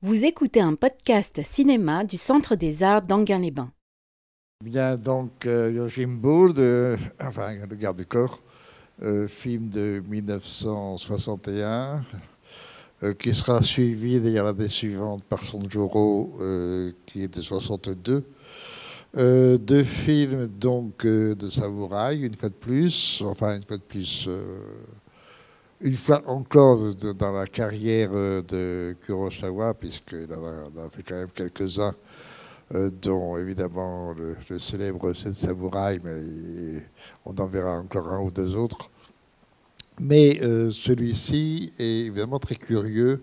Vous écoutez un podcast cinéma du Centre des Arts d'Anguin-les-Bains. Bien, donc, euh, Yojimbo, de, enfin, le garde du corps, euh, film de 1961, euh, qui sera suivi d'ailleurs l'année suivante par Sonjoro, euh, qui est de 62. Euh, deux films donc euh, de samouraï, une fois de plus, enfin une fois de plus, euh, une fois encore dans la carrière euh, de Kurosawa, puisqu'il en a, fait quand même quelques-uns, euh, dont évidemment le, célèbre Sept Samouraï, mais on en verra encore un ou deux autres. Mais euh, celui-ci est évidemment très curieux.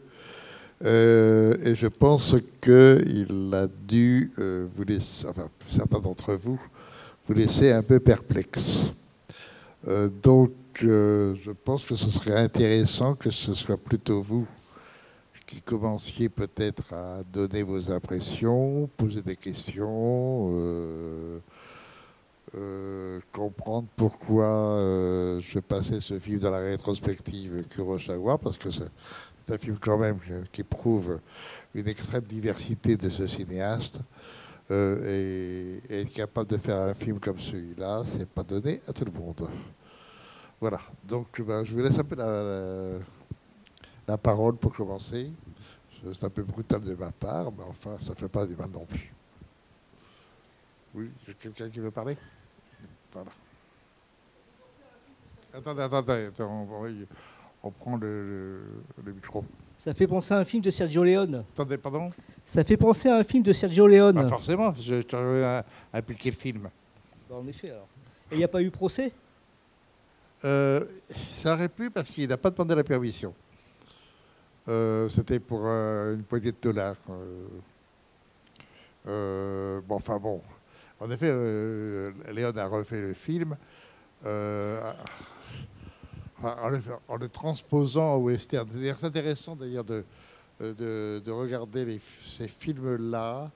et je pense qu'il a dû vous laisser, enfin certains d'entre vous, vous laisser un peu perplexe. Donc je pense que ce serait intéressant que ce soit plutôt vous qui commenciez peut-être à donner vos impressions, poser des questions, euh, euh, comprendre pourquoi euh, je passais ce film dans la rétrospective Kurosawa, parce que c'est un film quand même qui prouve une extrême diversité de ce cinéaste. Et, et être capable de faire un film comme celui-là, c'est pas donné à tout le monde. Voilà. Donc, ben, je vous laisse un peu la, la- la parole pour commencer. C'est un peu brutal de ma part, mais enfin, ça ne fait pas du mal non plus. Oui, il y a quelqu'un qui veut parler? Voilà. Attendez, attendez, on, prend le, le- le micro. Ça fait penser à un film de Sergio Leone. Attendez, pardon? Ça fait penser à un film de Sergio Leone. Pas forcément, t'aurais impliqué le film. Bah, en effet, alors. Et il n'y a pas eu procès? Euh, ça aurait pu parce qu'il n'a pas demandé la permission. Euh, C'était pour une poignée de dollars. Euh, bon, enfin bon. En effet, Léon a refait le film en, le, transposant au western. C'est intéressant d'ailleurs de, de, de regarder les- ces films-là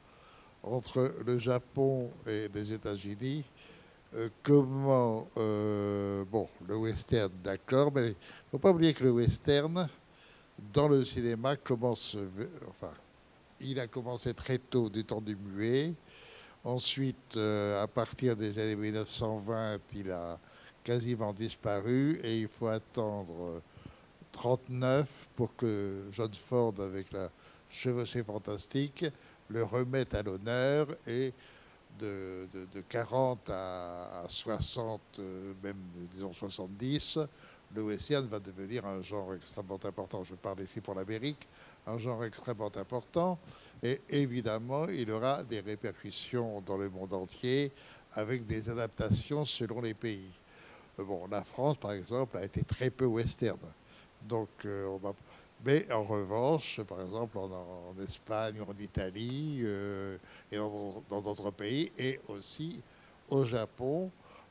entre le Japon et les États-Unis. Euh, comment, euh, bon, le western, d'accord, mais il ne faut pas oublier que le western, dans le cinéma, commence, enfin, il a commencé très tôt du temps du muet. Ensuite, euh, à partir des années 1920, il a quasiment disparu et il faut attendre 39 pour que John Ford, avec la chevauchée fantastique, le remette à l'honneur et de, de- de 40 à, à 60, euh, même disons 70, le western va devenir un genre extrêmement important. Je parle ici pour l'Amérique, un genre extrêmement important. Et évidemment, il aura des répercussions dans le monde entier avec des adaptations selon les pays. Bon, la France, par exemple, a été très peu western. Donc, euh, on va- Mais en revanche, par exemple, en, en Espagne, en Italie euh, et dans d'autres pays, et aussi au Japon.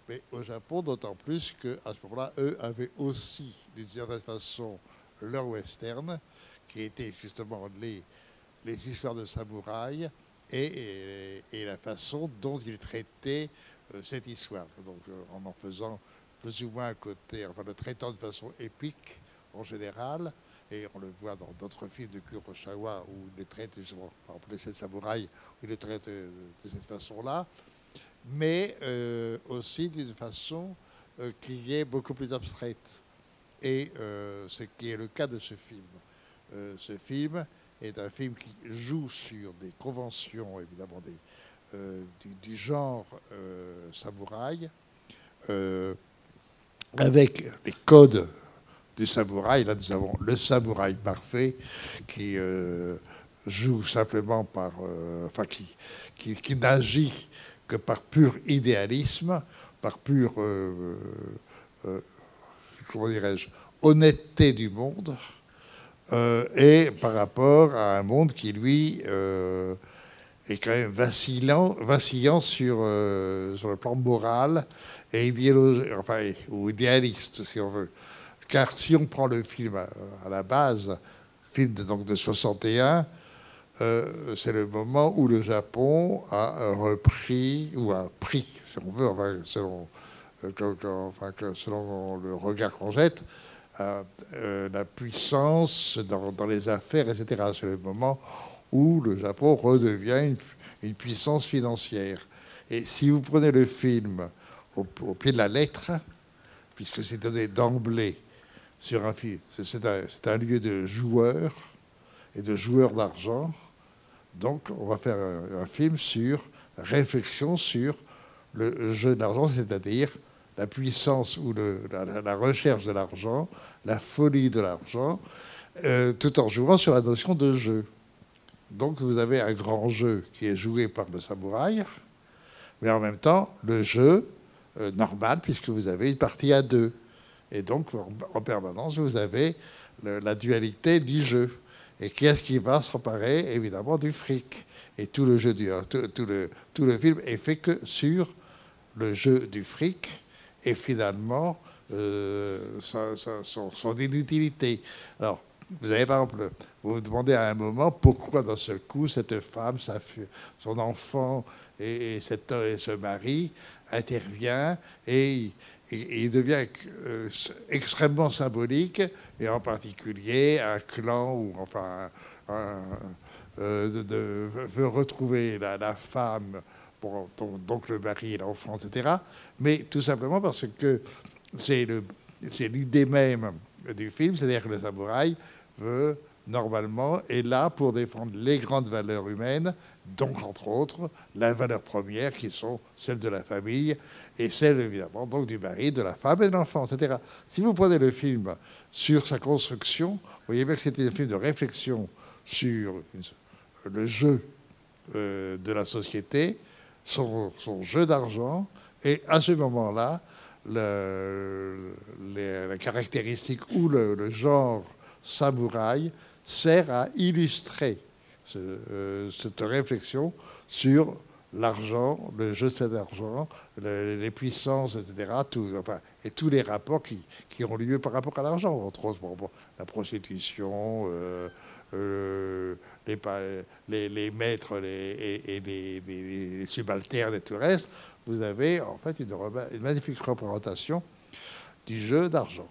Mais au Japon, d'autant plus qu'à ce moment-là, eux avaient aussi, d'une certaine façon, leur western, qui était justement les, les histoires de samouraïs et, la façon dont ils traitaient euh, cette histoire. Donc, euh, en en faisant plus ou moins un côté, enfin, le traitant de façon épique en général, et on le voit dans d'autres films de Kurosawa où il le traite, par exemple, les samouraïs, où il le traite de cette façon-là, mais euh, aussi d'une façon euh, qui est beaucoup plus abstraite. Et euh, ce qui est le cas de ce film. Ce film est un film qui joue sur des conventions, évidemment, du, genre samouraï, avec les codes du samouraï. Là, nous avons le samouraï parfait qui euh, joue simplement par. euh, enfin, qui, qui, n'agit que par pur idéalisme, par pur. euh, comment dirais-je Honnêteté du monde. et par rapport à un monde qui, lui, est quand même vacillant, vacillant sur, sur le plan moral et idéolo- enfin, ou idéaliste, si on veut. Car si on prend le film à, à la base, film de, donc de 61, euh, c'est le moment où le Japon a euh, repris, ou a pris, si on veut, enfin, selon, euh, le regard qu'on jette, euh, euh, la puissance dans, dans les affaires, etc. C'est le moment où le Japon redevient une, puissance financière. Et si vous prenez le film au, pied de la lettre, puisque c'est donné d'emblée sur un film, c'est un, lieu de joueurs et de joueurs d'argent. Donc, on va faire un, film sur réflexion sur le jeu d'argent, c'est-à-dire la puissance ou la, recherche de l'argent, la folie de l'argent, euh, tout en jouant sur la notion de jeu. Donc vous avez un grand jeu qui est joué par le samouraï, mais en même temps le jeu euh, normal puisque vous avez une partie à deux. Et donc en, permanence vous avez la dualité du jeu. Et qui est-ce qui va s'emparer Évidemment du fric. Et tout le, jeu du, tout, le, tout le film est fait que sur le jeu du fric et finalement euh, son, son, inutilité. Alors, vous avez par exemple, vous vous demandez à un moment pourquoi d'un seul coup cette femme, son enfant et, cet, et ce mari intervient et, il devient euh, extrêmement symbolique et en particulier un clan ou enfin euh, veut retrouver la, femme donc le mari et l'enfant, etc. Mais tout simplement parce que c'est l'idée même du film, c'est-à-dire que le samouraï veut normalement est là pour défendre les grandes valeurs humaines, donc entre autres la valeur première qui sont celles de la famille et celles évidemment donc du mari, de la femme et de l'enfant, etc. Si vous prenez le film sur sa construction, vous voyez bien que c'était un film de réflexion sur le jeu euh, de la société, son, jeu d'argent, et à ce moment-là, la caractéristique ou le, genre samouraï sert à illustrer cette réflexion sur l'argent, le jeu de l'argent, les puissances, etc., enfin, et tous les rapports qui, ont lieu par rapport à l'argent, entre autres la prostitution, euh, euh, les, maîtres et, les, subalternes et tout le reste, vous avez en fait une, magnifique représentation du jeu d'argent.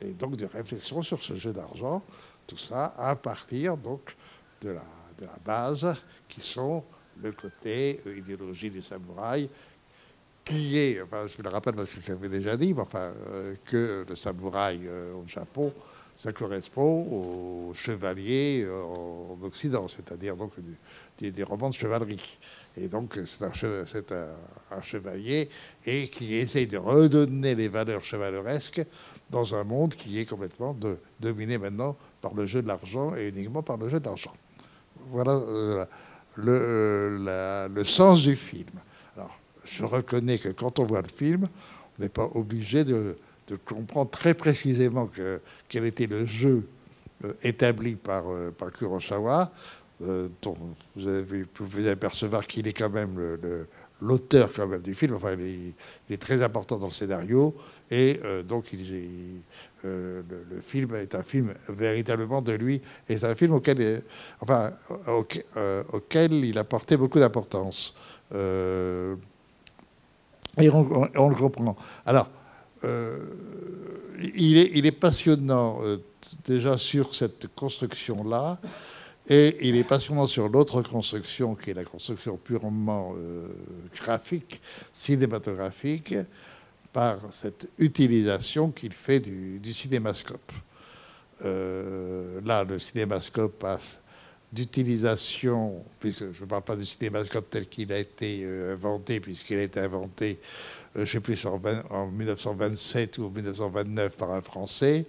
Et donc de réflexion sur ce jeu d'argent, tout ça à partir donc de la, de la base qui sont le côté euh, idéologie des samouraïs, qui est, enfin je vous le rappelle parce que je l'avais déjà dit, enfin, euh, que le samouraï euh, au Japon ça correspond aux chevaliers en Occident, c'est-à-dire donc des, romans de chevalerie. Et donc c'est un, chevalier et qui essaye de redonner les valeurs chevaleresques dans un monde qui est complètement dominé maintenant par le jeu de l'argent et uniquement par le jeu de l'argent. Voilà euh, le, le, sens du film. Alors, je reconnais que quand on voit le film, on n'est pas obligé de, comprendre très précisément quel était le jeu euh, établi par, euh, par Kurosawa, euh, vous avez pu vous apercevoir qu'il est quand même l'auteur quand même du film. Enfin, il est, très important dans le scénario et donc il, le, film est un film véritablement de lui et c'est un film auquel, enfin, auquel, il a porté beaucoup d'importance. et on, le comprend. Alors, euh, il, est, passionnant euh, déjà sur cette construction-là, et il est passionnant sur l'autre construction, qui est la construction purement euh, graphique, cinématographique, par cette utilisation qu'il fait du, cinémascope. là, le cinémascope passe d'utilisation, puisque je ne parle pas du cinémascope tel qu'il a été inventé, puisqu'il a été inventé euh, je ne sais plus, en, 1927 ou 1929 par un Français,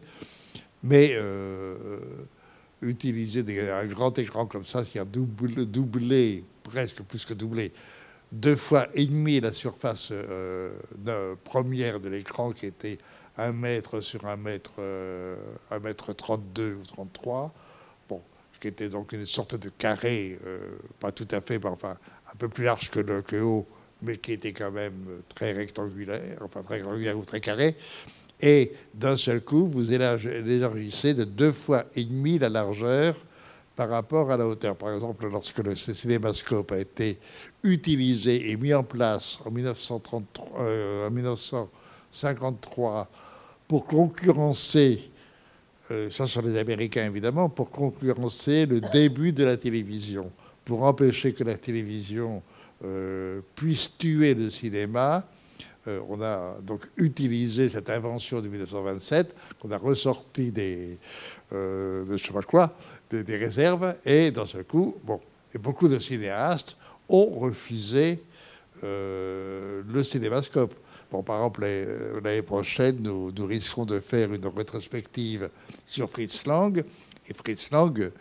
mais euh, utiliser un grand écran comme ça, qui a doublé, presque plus que doublé, deux fois et demi la surface euh, première de l'écran qui était un mètre sur un mètre, un mètre 32 ou 33, bon, qui était donc une sorte de carré, pas tout à fait, mais enfin un peu plus large que, le, haut, mais qui était quand même très rectangulaire, enfin très rectangulaire ou très carré. Et d'un seul coup, vous élargissez de deux fois et demi la largeur par rapport à la hauteur. Par exemple, lorsque le cinémascope a été utilisé et mis en place en, 1953, 1953 euh, pour concurrencer euh, ça sur les Américains évidemment, pour concurrencer le début de la télévision, pour empêcher que la télévision euh, puisse tuer le cinéma. Euh, on a donc utilisé cette invention de 1927, qu'on a ressorti des, de je sais pas quoi, des, réserves, et dans ce coup, bon, et beaucoup de cinéastes ont refusé le cinémascope. Bon, par exemple, l'année prochaine, nous, nous, risquons de faire une rétrospective sur Fritz Lang. Et Fritz Lang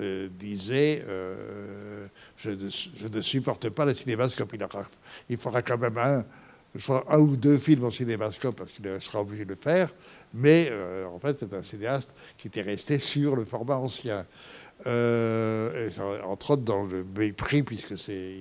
euh, disait euh, je, ne, je, ne, supporte pas le cinémascope. Il, aura, il faudra quand même un, un, ou deux films en cinémascope parce qu'il sera obligé de le faire. Mais euh, en fait, c'est un cinéaste qui était resté sur le format ancien. Euh, entre autres dans le mépris, puisque c'est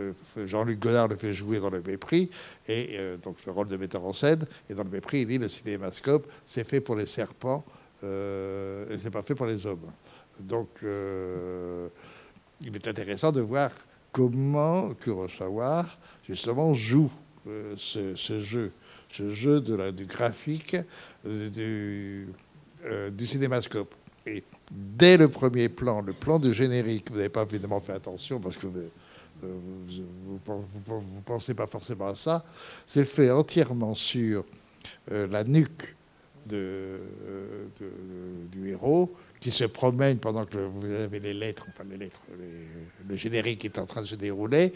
euh, Jean-Luc Godard le fait jouer dans le mépris, et euh, donc le rôle de metteur en scène. Et dans le mépris, il dit le cinémascope, c'est fait pour les serpents et c'est pas fait pour les hommes. Donc, il est intéressant de voir comment Kurosawa justement joue ce, jeu, ce jeu du graphique du, du cinémascope. Et dès le premier plan, le plan du générique, vous n'avez pas évidemment fait attention parce que vous ne pensez pas forcément à ça, c'est fait entièrement sur euh, la nuque du héros qui se promène pendant que vous avez les lettres, enfin les lettres, le générique est en train de se dérouler,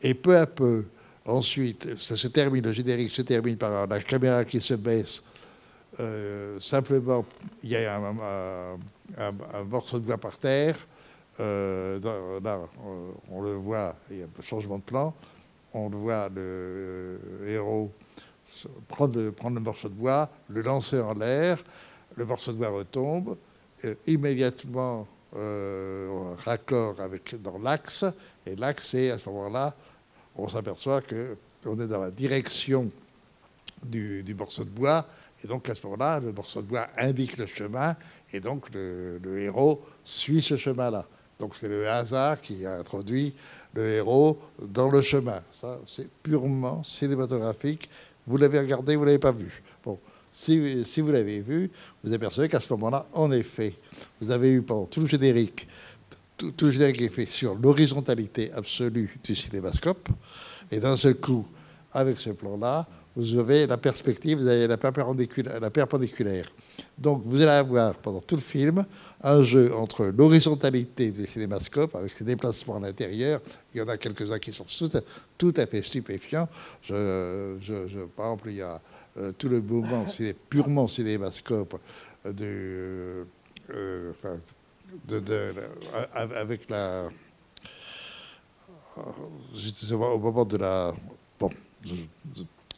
et peu à peu, ensuite, ça se termine, le générique se termine par la caméra qui se baisse. Euh, simplement, il y a un, morceau de bois par terre, euh, là, on, le voit, il y a un changement de plan, on le voit le euh, héros prendre, le morceau de bois, le lancer en l'air, le morceau de bois retombe, immédiatement raccord avec, dans l'axe, et l'axe, c'est à ce moment-là, on s'aperçoit qu'on est dans la direction du, morceau de bois, et donc à ce moment-là, le morceau de bois indique le chemin, et donc le, le héros suit ce chemin-là. Donc c'est le hasard qui a introduit le héros dans le chemin. Ça, c'est purement cinématographique. Vous l'avez regardé, vous ne l'avez pas vu. Bon, si, si vous l'avez vu, vous apercevez qu'à ce moment-là, en effet, vous avez eu pendant tout le générique, générique est fait sur l'horizontalité absolue du cinémascope. Et d'un seul coup, avec ce plan-là, vous avez la perspective, vous avez la perpendiculaire, la perpendiculaire. Donc vous allez avoir pendant tout le film un jeu entre l'horizontalité du cinémascope avec ses déplacements à l'intérieur. Il y en a quelques-uns qui sont tout à, fait stupéfiants. Je, par exemple, il y a euh, tout le mouvement purement cinémascope euh, enfin, de, de, avec la au moment de la bon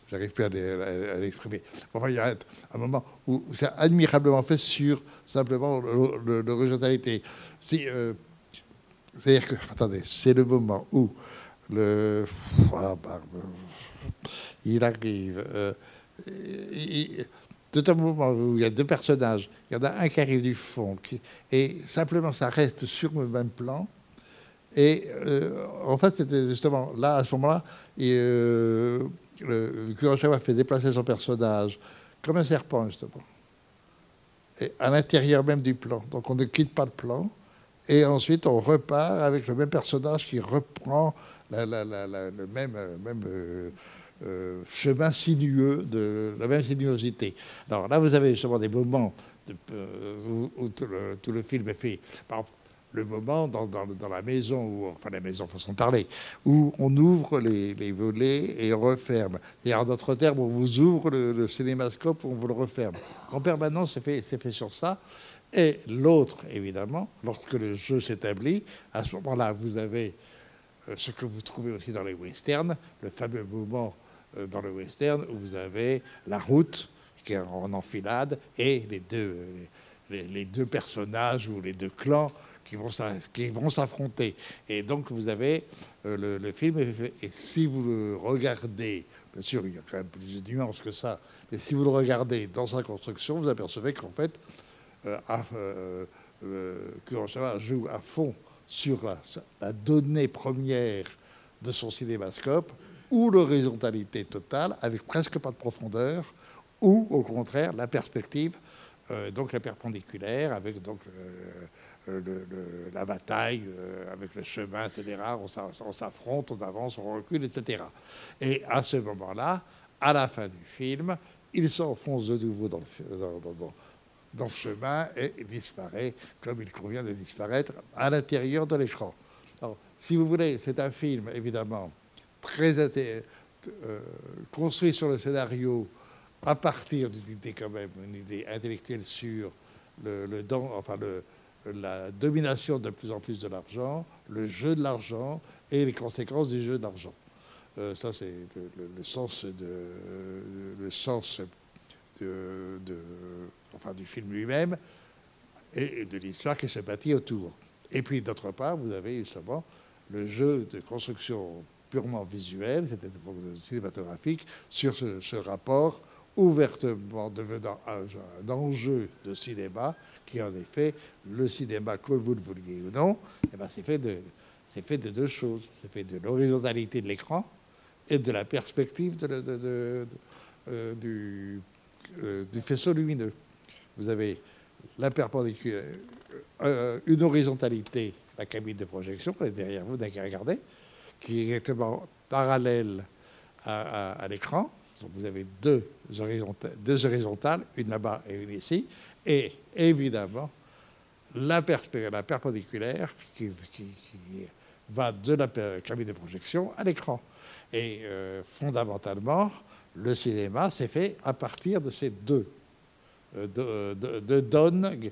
j'arrive plus à l'exprimer. Enfin, il y a un moment où c'est admirablement fait sur simplement l'horizontalité. Si, euh, C'est-à-dire que, attendez, c'est le moment où le. Ah, il arrive. Euh, tout un moment où il y a deux personnages, il y en a un qui arrive du fond, et simplement ça reste sur le même plan. Et euh, en fait, c'était justement là, à ce moment-là, euh, fait déplacer son personnage comme un serpent, justement. Et à l'intérieur même du plan. Donc on ne quitte pas le plan. Et ensuite, on repart avec le même personnage qui reprend le même, même euh, euh, chemin sinueux, de la même sinuosité. Alors là, vous avez justement des moments euh, où, tout, le, film est fait. Par exemple, le moment dans, la maison, où, enfin la maison façon parler, où on ouvre les, volets et on referme. Et en d'autres termes, on vous ouvre le, le, cinémascope, on vous le referme. En permanence, c'est fait, fait sur ça. Et l'autre, évidemment, lorsque le jeu s'établit, à ce moment-là, vous avez euh, ce que vous trouvez aussi dans les westerns, le fameux moment dans le western où vous avez la route qui est en enfilade et les deux, les, deux personnages ou les deux clans qui vont, s'affronter. Et donc vous avez euh, le, film, et si vous le regardez, bien sûr il y a quand même plus de nuances que ça, mais si vous le regardez dans sa construction, vous apercevez qu'en fait, euh, euh, euh, Kurosawa joue à fond sur la, la, donnée première de son cinémascope, ou l'horizontalité totale, avec presque pas de profondeur, ou au contraire la perspective euh, donc la perpendiculaire, avec donc la bataille, avec le chemin, etc. On s'affronte, on avance, on recule, etc. Et à ce moment-là, à la fin du film, il s'enfonce de nouveau dans le, chemin et disparaît comme il convient de disparaître à l'intérieur de l'écran. Si vous voulez, c'est un film évidemment très construit sur le scénario à partir d'une idée quand même, une idée intellectuelle sur le, enfin la domination de plus en plus de l'argent, le jeu de l'argent et les conséquences du jeu de l'argent. Euh, ça, c'est le, sens, de, le sens de, enfin, du film lui-même et de l'histoire qui se bâtit autour. Et puis, d'autre part, vous avez justement le jeu de construction purement visuelle, c'est-à-dire cinématographique, sur ce, rapport ouvertement devenant un, enjeu de cinéma, qui en effet, le cinéma, que vous le vouliez ou non, eh ben, c'est fait, de, fait de deux choses. C'est fait de l'horizontalité de l'écran et de la perspective euh, du, euh, du, faisceau lumineux. Vous avez euh, une horizontalité, la cabine de projection, elle est derrière vous, d'accord regardez, qui est exactement parallèle à l'écran, vous avez deux horizontales, une là-bas et une ici, et évidemment la, la perpendiculaire qui, va de la cabine de projection à l'écran. Et euh, fondamentalement, le cinéma s'est fait à partir de ces deux, euh, de, donnes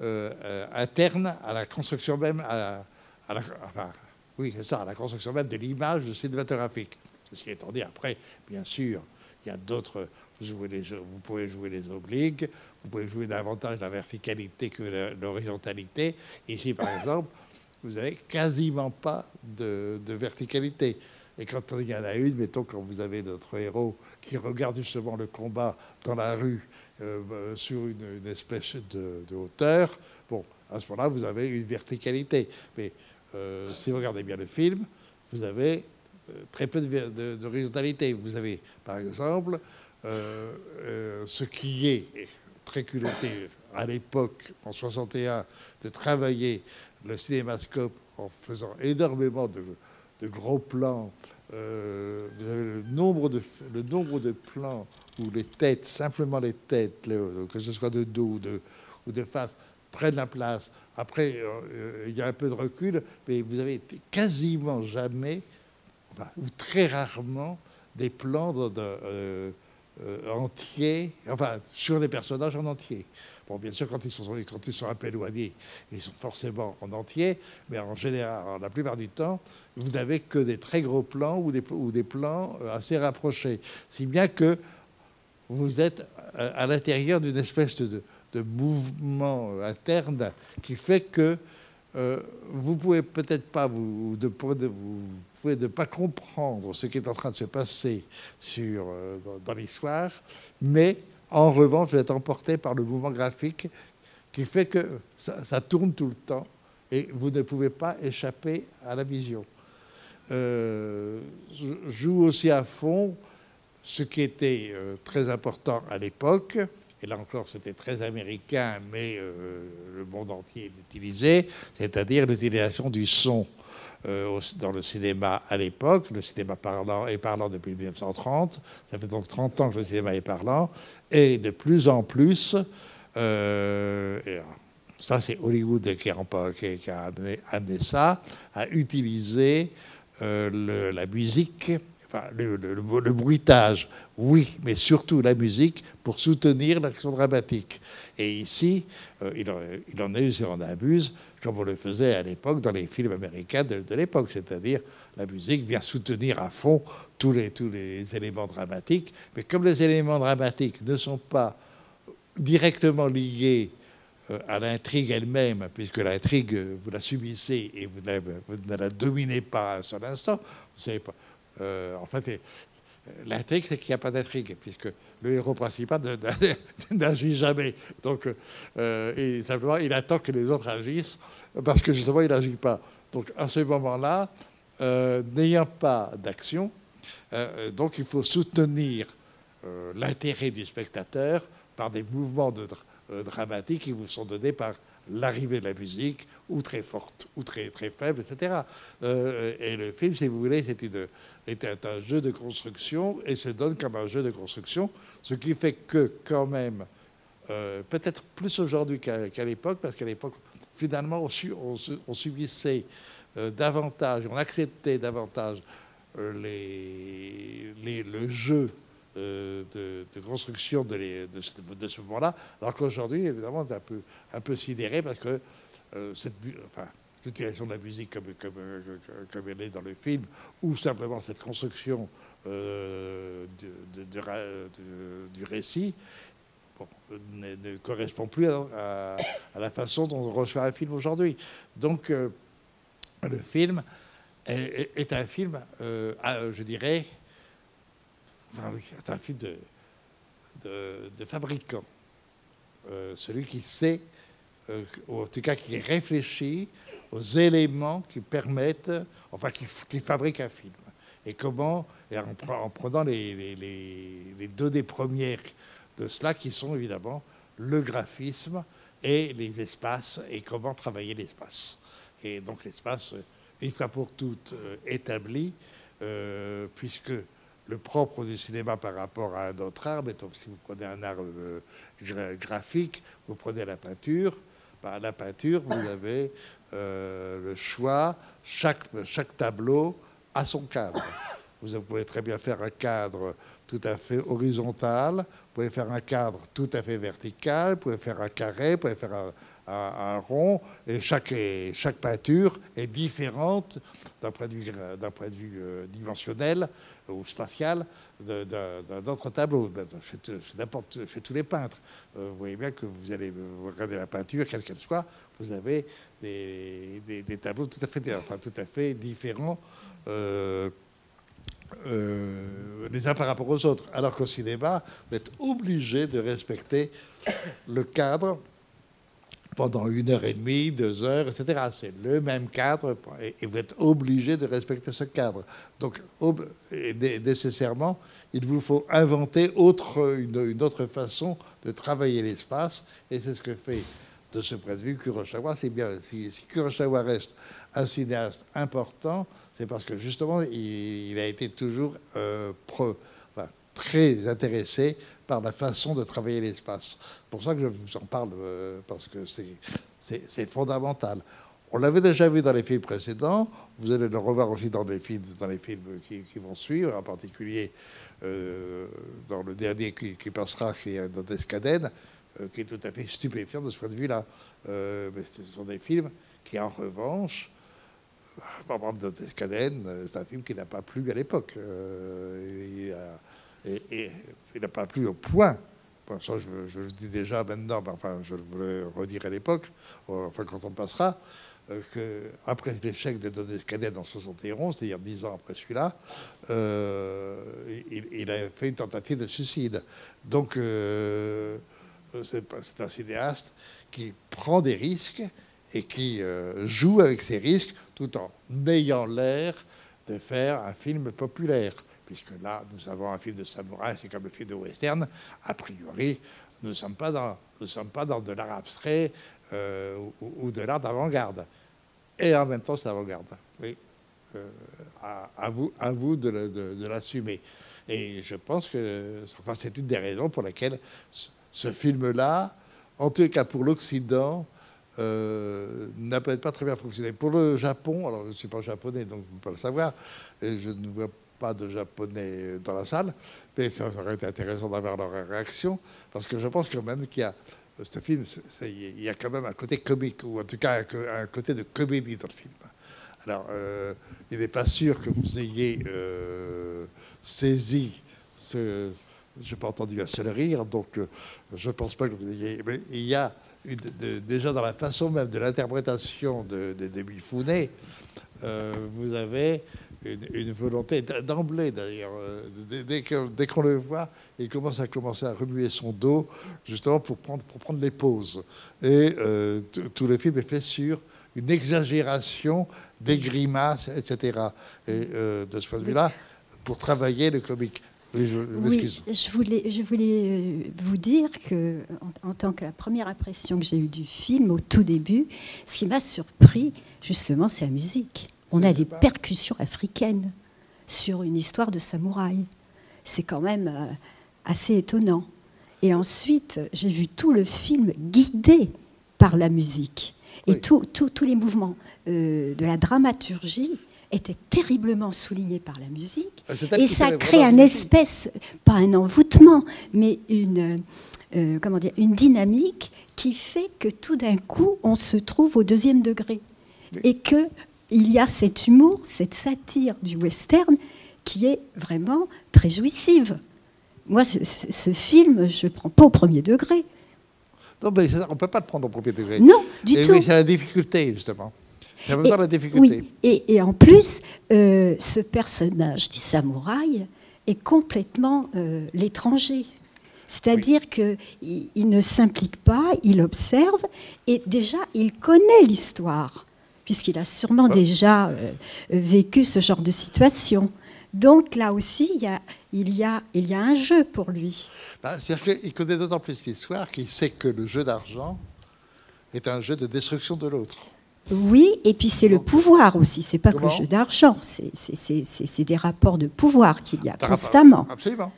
euh, internes à la construction même, oui, c'est ça, la construction même de l'image cinématographique. Ce qui est dit après, bien sûr, il y a d'autres. Vous, vous, pouvez jouer les obliques, vous pouvez jouer davantage la verticalité que l'horizontalité. Ici, par exemple, vous n'avez quasiment pas de, verticalité. Et quand il y en a une, mettons quand vous avez notre héros qui regarde justement le combat dans la rue euh, sur une, espèce de, hauteur, bon, à ce moment-là, vous avez une verticalité. Mais euh, si vous regardez bien le film, vous avez très peu d'horizontalité. Vous avez, par exemple, euh, euh, ce qui est très culotté à l'époque, en 61, de travailler le cinémascope en faisant énormément de, gros plans. Euh, vous avez le nombre, de, le nombre de plans où les têtes, simplement les têtes, que ce soit de dos ou de, ou de face, prennent la place. Après, il y a un peu de recul, mais vous avez quasiment jamais ou très rarement, des plans euh, euh, entiers, enfin, sur les personnages en entier. Bon, bien sûr, quand ils sont, ils sont un peu éloignés, ils sont forcément en entier, mais en général, la plupart du temps, vous n'avez que des très gros plans ou des, plans euh, assez rapprochés. Si bien que vous êtes à l'intérieur d'une espèce de, de, mouvement interne qui fait que vous pouvez peut-être pas vous, pouvez ne pas comprendre ce qui est en train de se passer sur, euh, dans, l'histoire, mais en revanche, vous êtes emporté par le mouvement graphique qui fait que ça, tourne tout le temps et vous ne pouvez pas échapper à la vision. Euh, joue aussi à fond ce qui était euh, très important à l'époque, et là encore c'était très américain, mais euh, le monde entier l'utilisait, c'est-à-dire l'utilisation du son. Euh, dans le cinéma à l'époque, le cinéma parlant est parlant depuis 1930, ça fait donc 30 ans que le cinéma est parlant, et de plus en plus, euh, ça c'est Hollywood qui a, a amené, ça, à utiliser la musique, le, bruitage, oui, mais surtout la musique pour soutenir l'action dramatique. Et ici, il, en, il en est, on abuse, comme on le faisait à l'époque dans les films américains de, l'époque, c'est-à-dire la musique vient soutenir à fond tous les, éléments dramatiques, mais comme les éléments dramatiques ne sont pas directement liés euh, à l'intrigue elle-même, puisque l'intrigue, vous la subissez et vous, ne la dominez pas un seul instant, vous savez pas. Euh, en fait, L'intrigue, c'est qu'il n'y a pas d'intrigue, puisque le héros principal n'agit jamais. Donc, euh, simplement, il attend que les autres agissent, parce que justement, il n'agit pas. Donc, à ce moment-là, euh, n'ayant pas d'action, donc il faut soutenir l'intérêt du spectateur par des mouvements dramatiques qui vous sont donnés par l'arrivée de la musique, ou très forte, ou très, très faible, etc. et le film, si vous voulez, était un jeu de construction et se donne comme un jeu de construction, ce qui fait que quand même, peut-être plus aujourd'hui qu'à l'époque, parce qu'à l'époque, finalement, on, subissait davantage, on acceptait davantage les, le jeu euh, de, construction de, ce moment-là, alors qu'aujourd'hui, évidemment, on est un peu, sidéré parce que euh, cette, l'utilisation de la musique comme, comme, elle est dans le film, ou simplement cette construction euh, du récit, ne, correspond plus à, la façon dont on reçoit un film aujourd'hui. Donc, le film est, un film, je dirais, c'est un film de, de, fabricant. Euh, celui qui sait, euh, ou en tout cas qui réfléchit aux éléments qui permettent, enfin qui, qui fabrique un film. Et comment, en, prenant les, les, les, données premières de cela, qui sont évidemment le graphisme et les espaces, et comment travailler l'espace. Et donc l'espace, une fois pour toutes euh, établi, puisque le propre du cinéma par rapport à un autre art. Mais donc, si vous prenez un art euh, graphique, vous prenez la peinture. Bah, la peinture, vous avez euh, le choix, chaque, chaque tableau a son cadre. Vous pouvez très bien faire un cadre tout à fait horizontal, vous pouvez faire un cadre tout à fait vertical, vous pouvez faire un carré, vous pouvez faire un, rond, et chaque, chaque peinture est différente d'un point de vue, point de vue euh, dimensionnel ou spatial d'un autre tableau, ben, chez, tous les peintres. Euh, vous voyez bien que vous allez regarder la peinture, quelle qu'elle soit, vous avez des, tableaux tout à fait, différents euh, euh, les uns par rapport aux autres. Alors qu'au cinéma, vous êtes obligé de respecter le cadre pendant une heure et demie, deux heures, etc. C'est le même cadre et vous êtes obligé de respecter ce cadre. Donc, nécessairement, il vous faut inventer une, autre façon de travailler l'espace et c'est ce que fait de ce point de vue Kurosawa. C'est bien, si, si, reste un cinéaste important, c'est parce que justement, il, a été toujours euh, très intéressé par la façon de travailler l'espace. C'est pour ça que je vous en parle, euh, parce que c'est fondamental. On l'avait déjà vu dans les films précédents, vous allez le revoir aussi dans les films, dans les films qui, vont suivre, en particulier euh, dans le dernier qui, passera, qui est dans Escaden, qui est tout à fait stupéfiant de ce point de vue-là. mais ce sont des films qui, en revanche, par exemple, Escaden, c'est un film qui n'a pas plu à l'époque. il n'a pas plu au point. ça, je, le dis déjà maintenant, mais enfin, je voulais redire à l'époque, enfin, quand on passera, euh, qu'après l'échec de Cadet en 71, c'est-à-dire dix ans après celui-là, euh, il, a fait une tentative de suicide. Donc, euh, c'est un cinéaste qui prend des risques et qui joue avec ces risques tout en ayant l'air de faire un film populaire puisque là, nous avons un film de samouraï, c'est comme le film de western. A priori, nous ne sommes pas dans, de l'art abstrait euh, ou, de l'art d'avant-garde. Et en même temps, c'est avant-garde. Oui. Euh, à, vous, vous de, l'assumer. Et je pense que enfin, c'est une des raisons pour lesquelles ce, film-là, en tout cas pour l'Occident, euh, n'a peut-être pas très bien fonctionné. Pour le Japon, alors je ne suis pas japonais, donc vous ne pouvez pas le savoir, et je ne vois pas de Japonais dans la salle, mais ça aurait été intéressant d'avoir leur réaction, parce que je pense quand même qu'il y a ce film, il y a quand même un côté comique, ou en tout cas un, côté de comédie dans le film. Alors, euh, il n'est pas sûr que vous ayez euh, saisi ce. Je n'ai pas entendu un seul rire, donc euh, je ne pense pas que vous ayez. Mais il y a déjà dans la façon même de l'interprétation de, de, de Mifune, vous avez une, volonté d'emblée d'ailleurs. Euh, dès, qu'on le voit, il commence à commencer à remuer son dos justement pour prendre, les pauses. Et euh, tout le film est fait sur une exagération des grimaces, etc. Et euh, de ce point de vue-là, pour travailler le comique. Oui, je, Oui, m'excuse. je voulais, je voulais euh, vous dire que, en, en tant que la première impression que j'ai eue du film au tout début, ce qui m'a surpris, justement, c'est la musique. On a des percussions africaines sur une histoire de samouraï. C'est quand même euh, assez étonnant. Et ensuite, j'ai vu tout le film guidé par la musique. Et Oui. tous les mouvements euh, de la dramaturgie étaient terriblement soulignés par la musique. Ah, Et ça crée un espèce, pas un envoûtement, mais une, euh, comment dire, une dynamique qui fait que tout d'un coup, on se trouve au deuxième degré. Et que il y a cet humour, cette satire du western qui est vraiment très jouissive. Moi, ce, film, je ne prends pas au premier degré. Non, mais on ne peut pas le prendre au premier degré. Non, du Et tout. oui, c'est la difficulté, justement. Même Et- la difficulté. Oui, et, et en plus, euh, ce personnage du samouraï est complètement euh, l'étranger. C'est-à-dire qu'il il ne s'implique pas, il observe, et déjà, il connaît l'histoire, puisqu'il a sûrement déjà euh, vécu ce genre de situation. Donc là aussi, il y a, il y a, il y a un jeu pour lui. Bah, C'est-à-dire qu'il connaît d'autant plus l'histoire qu'il sait que le jeu d'argent est un jeu de destruction de l'autre. Oui, et puis c'est le pouvoir aussi. C'est pas que le jeu d'argent, c'est- des rapports de pouvoir qu'il y a constamment. Absolument.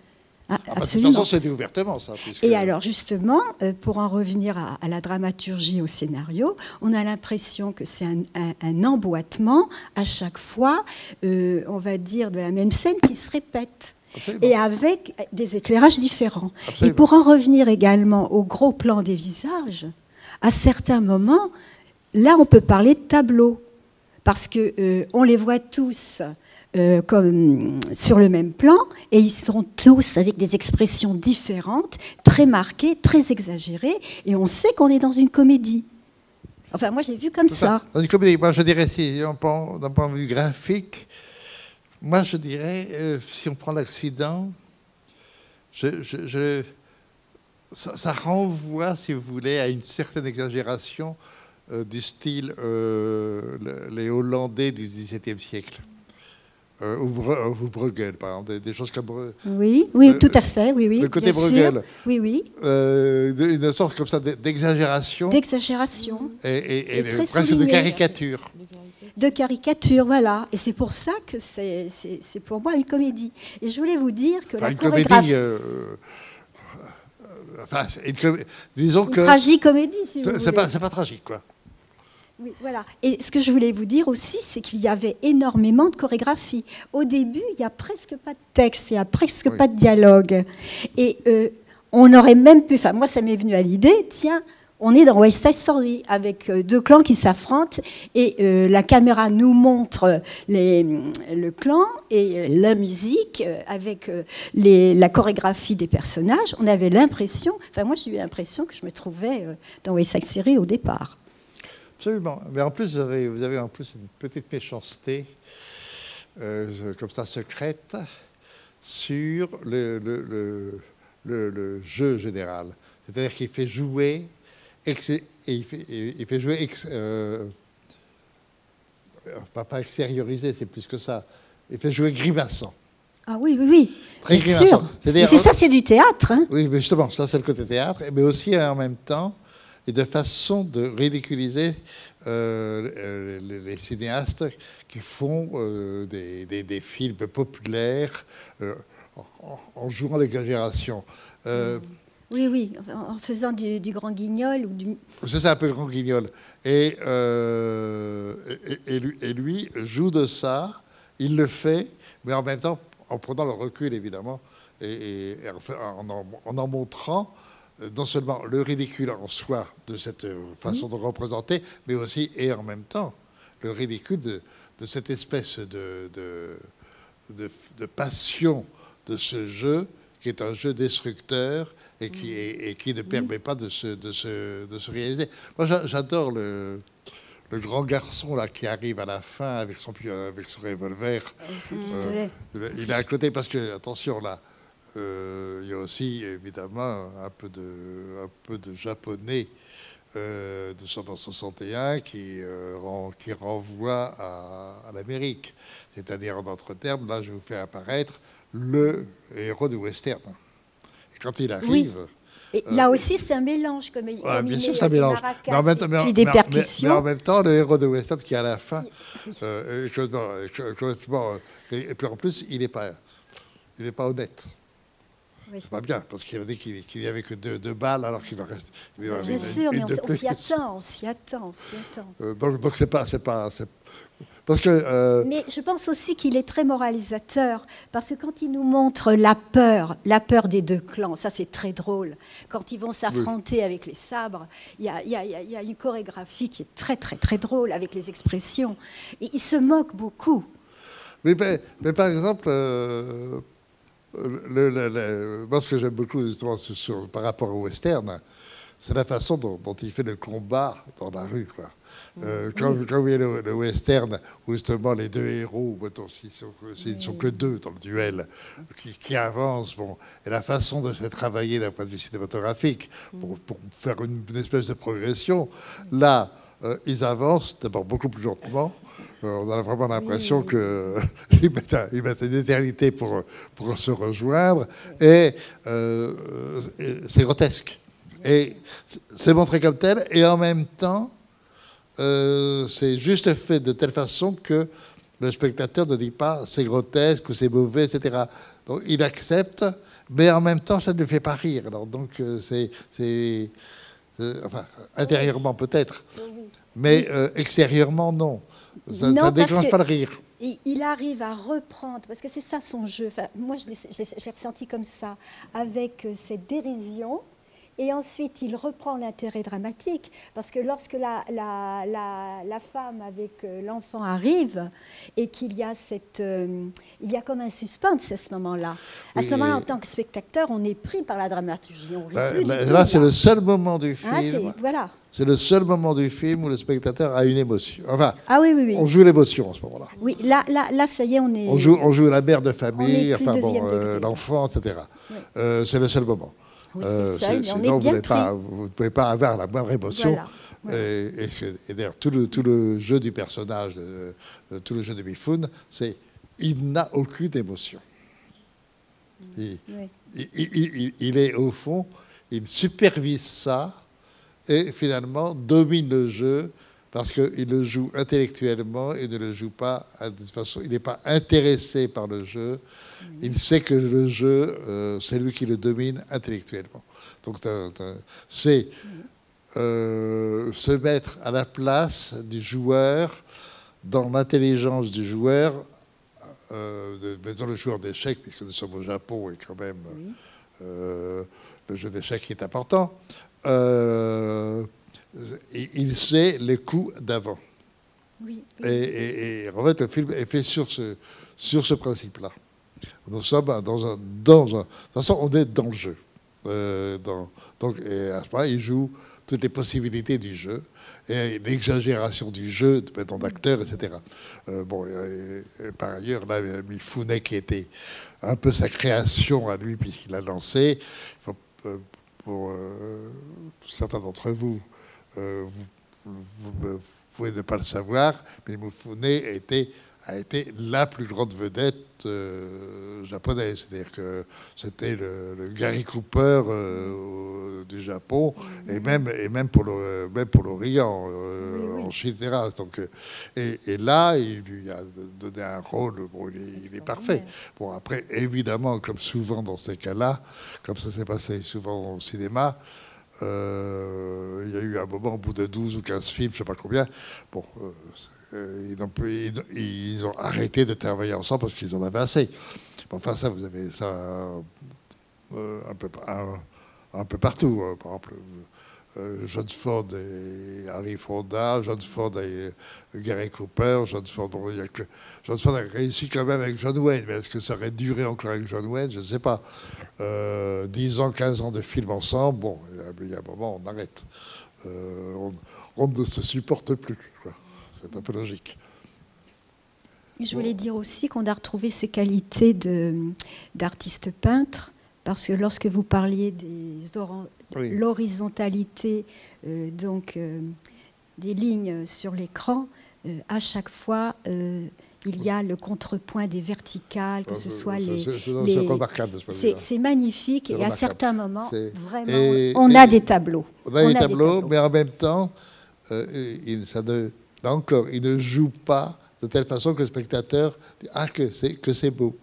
Ah, Ah, absolument. c'était ouvertement, ça. puisque- Et alors justement, euh, pour en revenir à, à la dramaturgie, au scénario, on a l'impression que c'est un, un- un emboîtement à chaque fois, euh, on va dire, de la même scène qui se répète. Absolument. Et avec des éclairages différents. Absolument. Et pour en revenir également au gros plan des visages, à certains moments, là, on peut parler de tableau. Parce que euh, on les voit tous euh, comme sur le même plan, et ils sont tous avec des expressions différentes, très marquées, très exagérées, et on sait qu'on est dans une comédie. Enfin, moi, j'ai vu comme ça. Dans une comédie, moi je dirais, si on prend d'un point de vue graphique, moi je dirais, euh, si on prend l'accident, je, je- je- ça, ça renvoie, si vous voulez, à une certaine exagération du style euh, le- les Hollandais du XVIIe siècle. Euh, ou, Bre- Bruegel, par exemple, des, des choses comme Bre- Oui, oui, Le- tout à fait, oui, oui. le côté. Bruegel. Oui, oui. euh, une sorte comme ça d'exagération D'exagération. et, et- et presque de caricature. de caricature, voilà. Et c'est pour ça que c'est pour moi une comédie. Et je voulais vous dire que Enfin, la une comédie. euh, euh, enfin, une comé- disons une que tragicomédie, si vous voulez. c'est pas, c'est pas tragique, quoi. Oui, voilà. Et ce que je voulais vous dire aussi, c'est qu'il y avait énormément de chorégraphie. Au début, il n'y a presque pas de texte, il n'y a presque Oui. pas de dialogue. Et euh, on aurait même pu, enfin moi ça m'est venu à l'idée, tiens, on est dans West Side Story avec euh, deux clans qui s'affrontent et euh, la caméra nous montre les, le clan et la musique avec les- la chorégraphie des personnages. On avait l'impression, enfin moi j'ai eu l'impression que je me trouvais dans West Side Story au départ. Absolument. Mais en plus, vous avez, vous avez en plus une petite méchanceté, euh, comme ça, secrète, sur le, le, le- le- le jeu général. C'est-à-dire qu'il fait jouer, et il fait, il fait jouer, ex- euh, pas, pas extérioriser, c'est plus que ça. Il fait jouer grimaçant. Ah oui, oui, oui. Très grimaçant. c'est ça, c'est du théâtre. hein. Oui, mais justement, ça c'est le côté théâtre, mais aussi en même temps, et de façon de ridiculiser euh, euh, les, cinéastes qui font euh, des, des- des films populaires euh, en, en jouant l'exagération. Oui, oui, en faisant du, du grand guignol ou du. C'est un peu grand guignol. Et, et, et lui, et lui joue de ça, il le fait, mais en même temps, en prenant le recul, évidemment, et, en, en montrant non seulement le ridicule en soi de cette euh, façon de représenter, mais aussi, et en même temps, le ridicule de, de cette espèce de, de, de- de passion de ce jeu, qui est un jeu destructeur et qui, et qui ne permet pas de se, de se, de se réaliser. Moi, j'a- j'adore le, le grand garçon là, qui arrive à la fin avec son, pi- avec son revolver. son pistolet. Euh, il est à côté parce que, attention là, euh, il y a aussi évidemment un peu de, un peu de japonais euh, de 1961 qui, euh, qui renvoie à, à l'Amérique. C'est-à-dire, en d'autres termes, là je vous fais apparaître le héros du western. Et quand il arrive, Et là aussi, c'est un mélange, comme, Ouais, comme bien il sûr, c'est un des mélange. Mais en même mais des mais- percussions. mais en même temps, le héros de Western qui à la fin, et, et puis en plus, il n'est pas, il est pas honnête. Oui. C'est pas bien parce qu'il a dit qu'il qu'il n'y avait que deux, deux balles alors qu'il en reste. il en Bien sûr, une mais on, s'y attend, on s'y attend, on s'y attend. Euh, donc donc c'est pas c'est pas parce que euh, Mais je pense aussi qu'il est très moralisateur, parce que quand il nous montre la peur, la peur des deux clans, ça c'est très drôle. Quand ils vont s'affronter avec les sabres, il y a, y a- y a- y a une chorégraphie qui est très très très drôle avec les expressions. Et il se moque beaucoup. Mais, mais- mais par exemple, euh, le- le- le- moi, ce que j'aime beaucoup, justement, sur- sur- par rapport au western, c'est la façon dont, dont il fait le combat dans la rue. Quoi. Euh, quand, quand vous voyez le, le western, où justement les deux héros, s'ils ne sont que deux dans le duel, qui, qui avancent, bon, et la façon de se travailler d'un point de vue cinématographique pour, pour faire une, une espèce de progression, là, euh, ils avancent d'abord beaucoup plus lentement. Euh, on a vraiment l'impression Oui. que ils mettent, une éternité pour, pour se rejoindre, et euh, euh, c'est grotesque. Et c'est montré comme tel, et en même temps, euh, c'est juste fait de telle façon que le spectateur ne dit pas c'est grotesque ou c'est mauvais, etc. Donc il accepte, mais en même temps, ça ne le fait pas rire. Alors, donc, euh, c'est. Enfin, intérieurement peut-être, mais euh, extérieurement, non. Ça ne déclenche pas le rire. Il arrive à reprendre, parce que c'est ça son jeu. Enfin, moi, j'ai ressenti comme ça, avec euh, cette dérision. Et ensuite, il reprend l'intérêt dramatique, parce que lorsque la, la, la, la femme avec euh, l'enfant arrive, et qu'il y a cette, euh, il y a comme un suspense à ce moment-là. À Oui, ce moment-là, en tant que spectateur, on est pris par la dramaturgie. On rit Là, plus du là, tout, là, c'est le seul moment du Hein, film. c'est- voilà. c'est le seul moment du film où le spectateur a une émotion. Enfin, Ah oui, oui, oui. on joue l'émotion en ce moment-là. Oui, là, là, là, ça y est, on est. On joue, on joue la mère de famille, enfin bon, euh, l'enfant, etc. Euh, c'est le seul moment. Oui, c'est Euh, sinon, vous, pas, ne pouvez pas avoir la moindre émotion. Voilà. Et, d'ailleurs, tout le, tout le jeu du personnage, de- de- tout le jeu de Mifune, c'est il n'a aucune émotion. Il, il- il- il est au fond, il supervise ça et finalement domine le jeu parce qu'il le joue intellectuellement et ne le joue pas de façon. Il n'est pas intéressé par le jeu. Il sait que le jeu, euh, c'est lui qui le domine intellectuellement. Donc c'est euh, se mettre à la place du joueur, dans l'intelligence du joueur, euh, mettons le joueur d'échecs, puisque nous sommes au Japon et quand même euh, le jeu d'échecs est important, il sait les coups d'avant. Oui, Et, et- et en fait, le film est fait sur ce, sur ce principe-là. Nous sommes dans un, dans un. De toute façon, on est dans le jeu. Euh, dans- donc, et à ce moment-là, il joue toutes les possibilités du jeu et l'exagération du jeu, de mettre en acteur, etc. Euh, bon, et- et par ailleurs, là, Mifune, qui était un peu sa création à lui, puisqu'il l'a lancé, faut, euh, pour certains d'entre vous, euh, vous, vous- vous pouvez ne pas le savoir, mais était, a été la plus grande vedette euh, japonaise. C'est-à-dire que c'était le, le Gary Cooper euh, du Japon, et même, et même pour le- même pour l'Orient, euh, Oui, oui. en Chine, etc. Donc, euh, et, et là, il lui a donné un rôle, bon, il, est, il est parfait. Bon, après, évidemment, comme souvent dans ces cas-là, comme ça s'est passé souvent au cinéma, euh, il y a eu un moment, au bout de 12 ou 15 films, je ne sais pas combien, bon, euh, euh, ils, ont, arrêté de travailler ensemble parce qu'ils en avaient assez. Enfin, ça, vous avez ça euh, un, peu, partout. Par exemple, euh, John Ford et Harry Fonda, John Ford et euh, Gary Cooper, John Ford, bon, il y a que, John Ford a réussi quand même avec John Wayne, mais est-ce que ça aurait duré encore avec John Wayne Je ne sais pas. Euh, 10 ans, 15 ans de films ensemble, bon, il y a- un moment, on arrête. Euh, on, ne se supporte plus. C'est un peu logique. Je voulais dire aussi qu'on a retrouvé ses qualités d'artiste peintre, parce que lorsque vous parliez des oran- Oui. l'horizontalité euh, donc euh, des lignes sur l'écran, euh, à chaque fois, il y a le contrepoint des verticales, que ce soit les. C'est ce magnifique et à certains moments, vraiment, et- on et- a des tableaux. On a On les a des tableaux, mais en même temps, il, ça ne, là encore, il ne joue pas de telle façon que le spectateur dit Ah, que c'est, que c'est beau.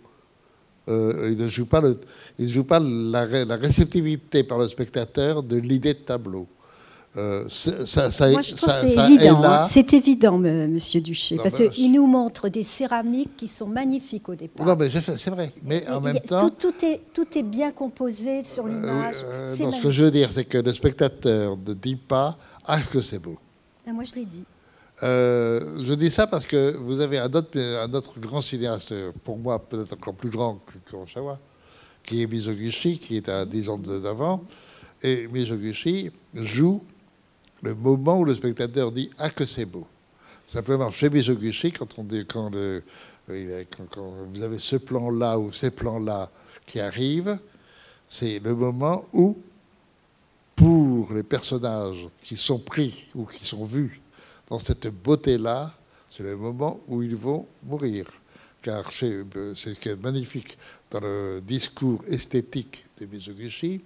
Euh, il ne joue pas, le, il joue pas la, ré- la réceptivité par le spectateur de l'idée de tableau. Euh, c'est- ça, ça, Moi, je ça- c'est évident. hein. C'est évident, me- monsieur Duché, Non, parce ben, qu'il nous montre des céramiques qui sont magnifiques au départ. Non, mais c'est vrai. Mais en même temps, tout, tout est, tout est bien composé sur l'image. euh, C'est non, ce que je veux dire, c'est que le spectateur ne dit pas Ah, que c'est beau? Ah, Moi, je l'ai dit. Euh, je dis ça parce que vous avez un autre, grand cinéaste, pour moi peut-être encore plus grand que Kurosawa, qui est Mizoguchi, qui est à 10 ans d'avant. Et Mizoguchi joue le moment où le spectateur dit Ah, que c'est beau. Simplement, chez Mizoguchi, quand, on dit, quand vous avez ce plan-là ou ces plans-là qui arrivent, c'est le moment où, pour les personnages qui sont pris ou qui sont vus dans cette beauté-là, c'est le moment où ils vont mourir. Car chez- euh, c'est ce qui est magnifique dans le discours esthétique de Mizoguchi,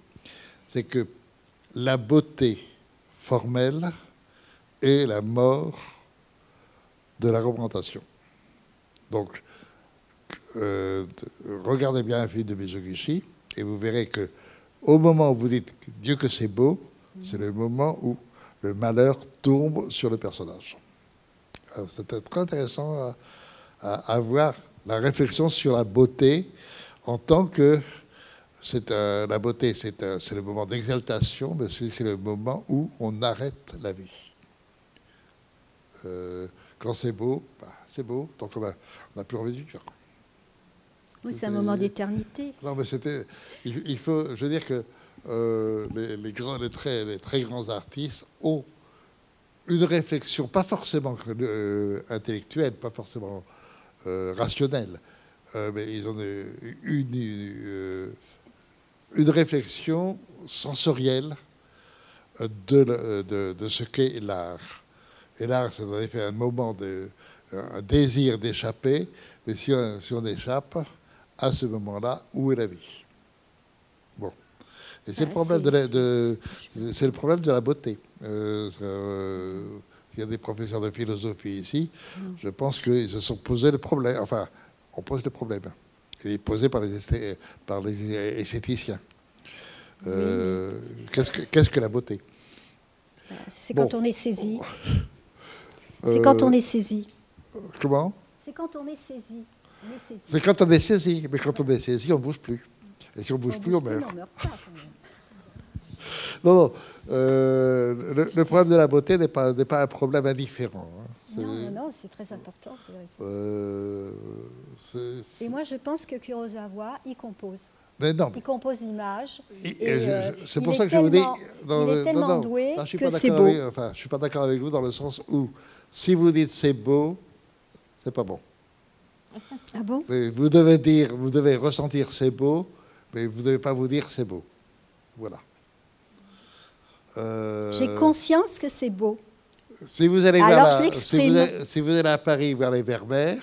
c'est que la beauté formelle est la mort de la représentation. Donc, euh, regardez bien un film de Mizoguchi et vous verrez que au moment où vous dites Dieu que c'est beau, c'est le moment où le malheur tombe sur le personnage. Alors, C'était très intéressant à, à- à voir la réflexion sur la beauté en tant que c'est euh, la beauté, c'est euh, c'est le moment d'exaltation, mais c'est le moment où on arrête la vie. Euh, quand c'est beau, bah, c'est beau, donc on a, on a plus envie de vivre. Oui, c'est un moment d'éternité. Non, mais c'était. Il, il faut. Je veux dire que euh, les, les grands, les très, les très grands artistes ont une réflexion, pas forcément euh, intellectuelle, pas forcément euh, rationnelle, euh, mais ils ont une, une, euh, réflexion sensorielle euh, de, de, ce qu'est l'art. Et l'art, c'est en effet un moment de, un désir d'échapper, mais si on, si on échappe à ce moment-là, où est la vie? Et c'est le problème c'est- de, la, de- c'est le problème de la beauté. Euh, euh, il y a des professeurs de philosophie ici. Je pense qu'ils se sont posés le problème. Enfin, on pose le problème. Il est posé par les, esthé- par les esthéticiens. Euh, Qu'est-ce que, qu'est-ce que la beauté? C'est Bon. quand on est saisi. C'est quand on est saisi. Comment? C'est quand on est saisi. On est saisi. C'est quand on est saisi. Mais quand on est saisi, on ne bouge plus. Et si on ne bouge plus, on plus, meurt. on meurt pas, quand même. Non, non. euh, le, le problème de la beauté n'est pas, un problème indifférent. hein. Non, non, non, c'est très important. euh, Et moi, je pense que Kurosawa, il compose. mais non, mais Il compose l'image. Je- euh, je- c'est pour ça que je vous dis. tellement- il est tellement doué je suis que c'est beau. avec- enfin, je suis pas d'accord avec vous dans le sens où, si vous dites c'est beau, c'est pas bon. Ah bon? Mais vous devez dire, vous devez ressentir c'est beau, mais vous ne devez pas vous dire c'est beau. Voilà. Euh, J'ai conscience que c'est beau. Si vous allez Alors, vers je la- si vous, allez, si vous allez à Paris vers les Vermeers,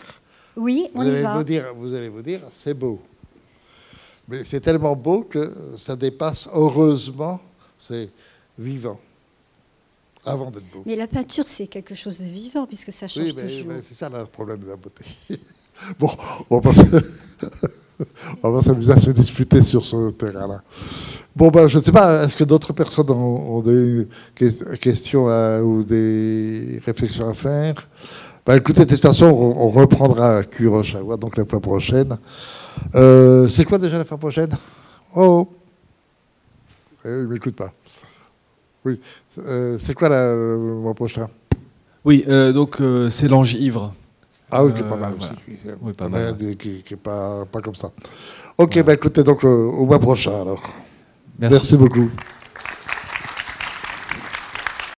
Oui, vous y allez va. vous dire, vous allez vous dire, c'est beau. Mais c'est tellement beau que ça dépasse, heureusement, c'est vivant, avant d'être beau. Mais la peinture, c'est quelque chose de vivant, puisque ça change Oui, mais, toujours. c'est ça le problème de la beauté. bon, on va pas se- on va s'amuser à se disputer sur ce terrain-là. Bon, ben, je ne sais pas, est-ce que d'autres personnes ont, des que- questions ou des réflexions à faire? Ben, Écoutez, façon, on, on reprendra Kurosawa donc la fois prochaine. Euh, c'est quoi déjà la fois prochaine? Oh eh, Il ne m'écoute pas. Oui, Euh, c'est quoi la- le mois prochain? Oui, euh, donc c'est l'ange ivre. Ah oui, qui est Euh, pas mal voilà. aussi. Oui, pas mal. Qui, qui est pas, pas comme ça. Ok, bah écoutez, donc euh, au mois prochain alors. Merci. Merci beaucoup.